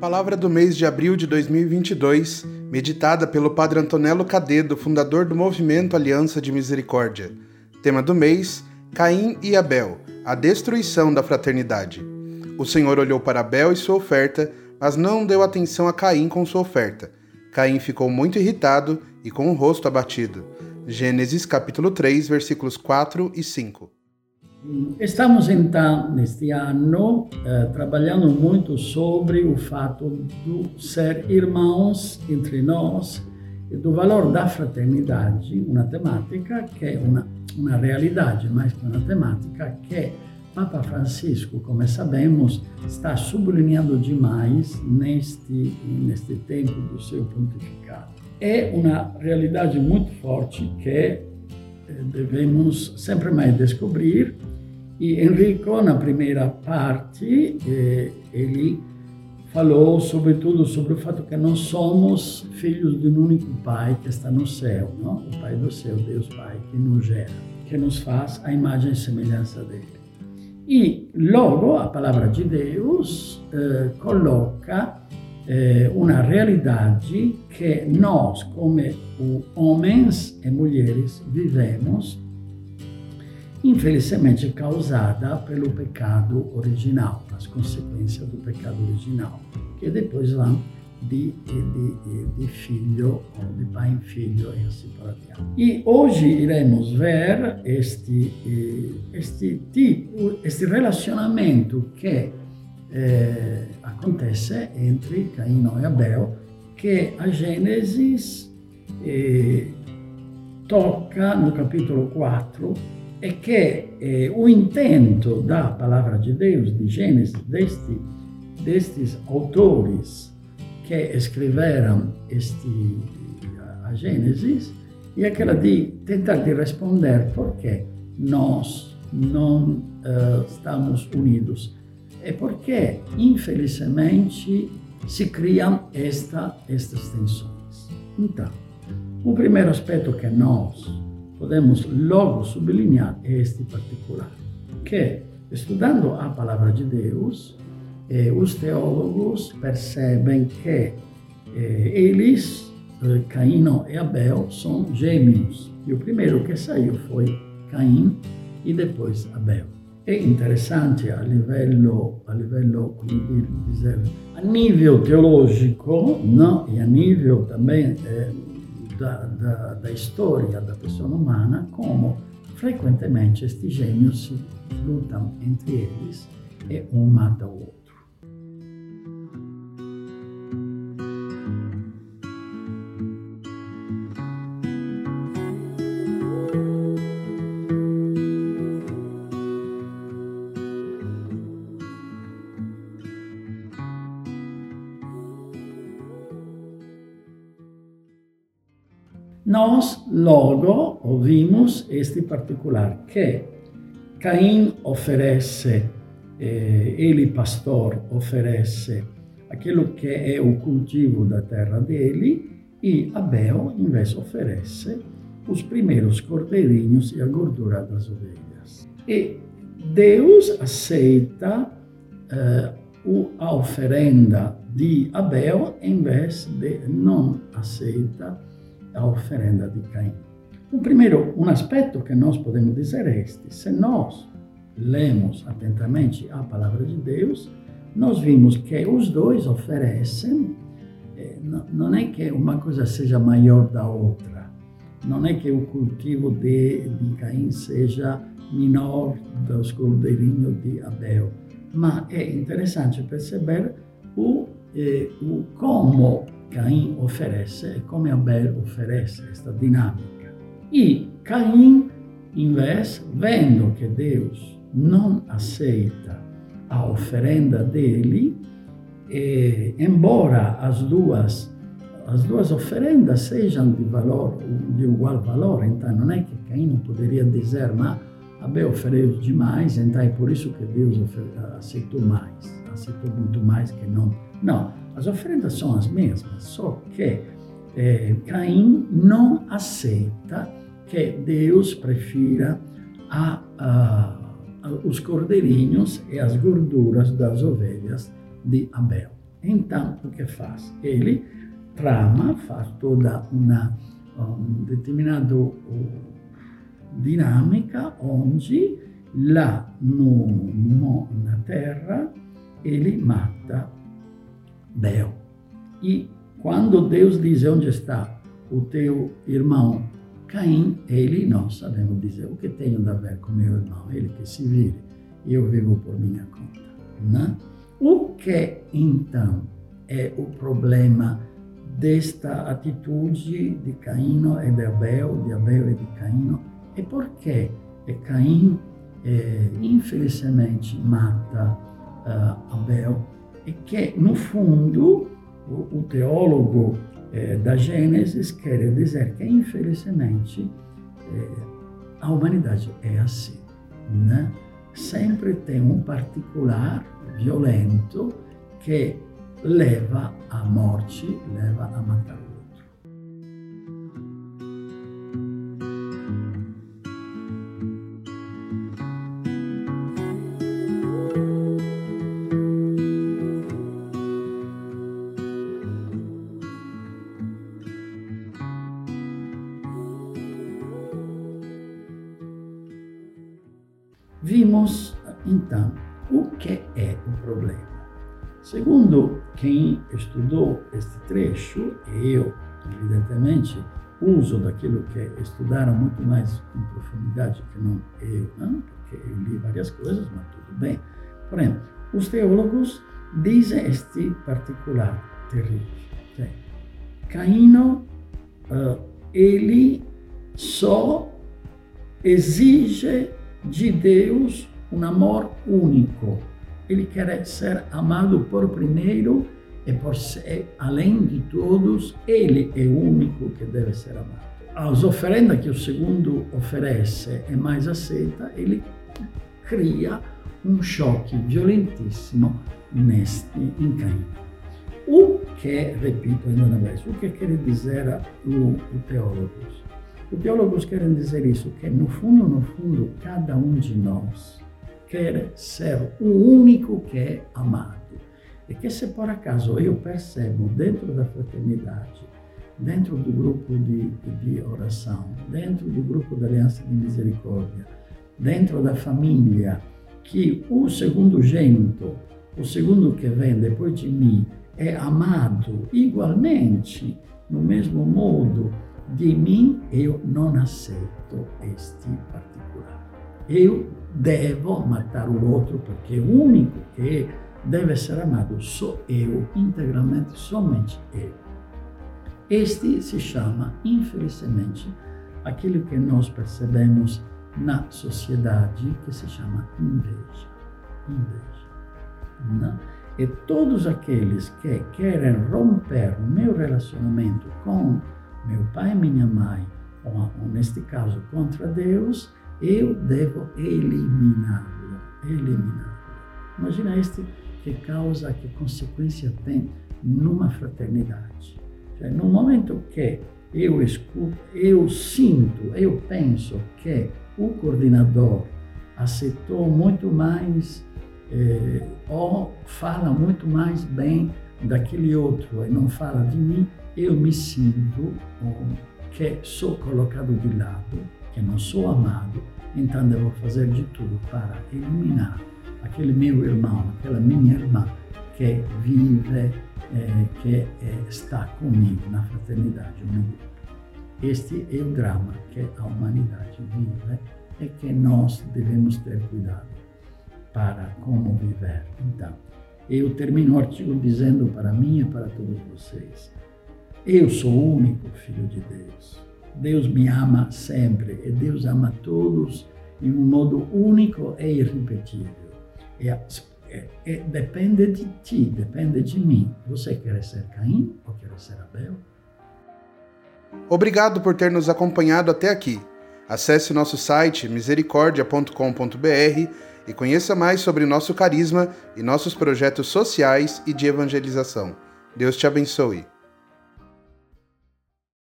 Palavra do mês de abril de 2022, meditada pelo Padre Antonello Cadedo, fundador do Movimento Aliança de Misericórdia. Tema do mês: Caim e Abel, a destruição da fraternidade. O Senhor olhou para Abel e sua oferta, mas não deu atenção a Caim com sua oferta. Caim ficou muito irritado e com o rosto abatido. Gênesis capítulo 3, versículos 4 e 5. Estamos então, neste ano, eh, trabalhando muito sobre o fato de ser irmãos entre nós e do valor da fraternidade, uma temática que é uma, uma realidade, mais que uma temática que Papa Francisco, como sabemos, está sublinhando demais neste, neste tempo do seu pontificado. É uma realidade muito forte que eh, devemos sempre mais descobrir e Enrico, na primeira parte, eh, ele falou sobretudo sobre o fato que nós somos filhos de um único Pai que está no céu, não? o Pai do céu, Deus Pai, que nos gera, que nos faz a imagem e semelhança dele. E logo a palavra de Deus eh, coloca eh, uma realidade que nós, como homens e mulheres, vivemos infelizmente causada pelo pecado original, as consequências do pecado original, que depois vão de, de, de filho, de pai em filho e assim por diante. E hoje iremos ver este, este tipo, este relacionamento que eh, acontece entre Caino e Abel, que a Gênesis eh, toca no capítulo 4 é que eh, o intento da palavra de Deus, de Gênesis, deste, destes autores que escreveram este, a Gênesis, é aquela de tentar de responder por que nós não uh, estamos unidos. É porque, infelizmente, se criam esta, estas tensões. Então, o primeiro aspecto que nós podemos logo sublinhar este particular, que, estudando a palavra de Deus, eh, os teólogos percebem que eh, eles, eh, Caíno e Abel, são gêmeos. E o primeiro que saiu foi Caim e depois Abel. É interessante a livello, a livello come a nível teológico não? e a nível também eh, da, da, da história da pessoa humana, como frequentemente estes gêmeos se lutam entre eles e um mata o. Nós logo ouvimos este particular que Caim oferece, eh, ele pastor oferece aquilo que é o cultivo da terra dele e Abel, vez, oferece os primeiros cordeirinhos e a gordura das ovelhas. E Deus aceita eh, a oferenda de Abel em vez de não aceita a oferenda de Caim. O primeiro, um aspecto que nós podemos dizer é este: se nós lemos atentamente a palavra de Deus, nós vimos que os dois oferecem, eh, não é que uma coisa seja maior da outra, não é que o cultivo de, de Caim seja menor dos cordeirinhos de Abel, mas é interessante perceber o, eh, o como Caim oferece e come Abel oferece esta dinâmica. E Caim, vez, vendo que Deus não aceita a oferenda dele, e, embora as duas as duas oferendas sejam de valor de igual valor, então não é que Caim não poderia dizer, mas Abel ofereceu demais, então é por isso que Deus aceitou mais, aceitou muito mais que não. Não, as oferendas são as mesmas, só que é, Caim não aceita que Deus prefira a, a, a, os cordeirinhos e as gorduras das ovelhas de Abel. Então, o que faz? Ele trama, faz toda uma um, determinada dinâmica onde lá no, no, na terra ele mata Bel. E quando Deus diz onde está o teu irmão Caim, ele não sabemos dizer o que tenho a ver com meu irmão, ele que se vire, eu vivo por minha conta. Né? O que então é o problema desta atitude de Caino e de Abel, de Abel e de Caino? E porque Caim, é, infelizmente, mata uh, Abel? E que, no fundo, o, o teólogo é, da Gênesis quer dizer que, infelizmente, é, a humanidade é assim. Né? Sempre tem um particular violento que leva à morte, leva a matar então o que é o problema. Segundo quem estudou este trecho, eu, evidentemente, uso daquilo que estudaram muito mais em profundidade que não eu, não? porque eu li várias coisas, mas tudo bem. Porém, os teólogos dizem este particular terrível. Caíno, uh, ele só exige de Deus um amor único ele quer ser amado por primeiro e por ser, além de todos, ele é o único que deve ser amado. As oferendas que o segundo oferece e mais aceita, ele cria um choque violentíssimo neste Caim. O que, repito ainda uma vez, o que quer dizer o, o teólogos? Os teólogos querem dizer isso, que no fundo, no fundo, cada um de nós quer ser o único que é amado. E que se por acaso eu percebo dentro da fraternidade, dentro do grupo de, de oração, dentro do grupo da Aliança de Misericórdia, dentro da família, que o segundo gênito, o segundo que vem depois de mim, é amado igualmente, no mesmo modo, de mim eu não aceito este particular. Eu devo matar o outro porque o único que deve ser amado sou eu, integralmente, somente eu. Este se chama, infelizmente, aquilo que nós percebemos na sociedade que se chama inveja. Inveja. Não? E todos aqueles que querem romper o meu relacionamento com meu pai e minha mãe, ou neste caso contra Deus, eu devo eliminá-lo, eliminá-lo. Imagina este que causa, que consequência tem numa fraternidade. Cioè, no momento que eu escuto, eu sinto, eu penso que o coordenador aceitou muito mais eh, ou fala muito mais bem daquele outro e não fala de mim, eu me sinto que sou colocado de lado que não sou amado, então devo fazer de tudo para eliminar aquele meu irmão, aquela minha irmã que vive, eh, que eh, está comigo na fraternidade, grupo. Este é o drama que a humanidade vive e que nós devemos ter cuidado para como viver. Então, eu termino o artigo dizendo para mim e para todos vocês: eu sou o único filho de Deus. Deus me ama sempre e Deus ama todos em um modo único e irrepetível. E, é, é, depende de ti, depende de mim. Você quer ser Caim ou quer ser Abel? Obrigado por ter nos acompanhado até aqui. Acesse nosso site misericordia.com.br e conheça mais sobre nosso carisma e nossos projetos sociais e de evangelização. Deus te abençoe.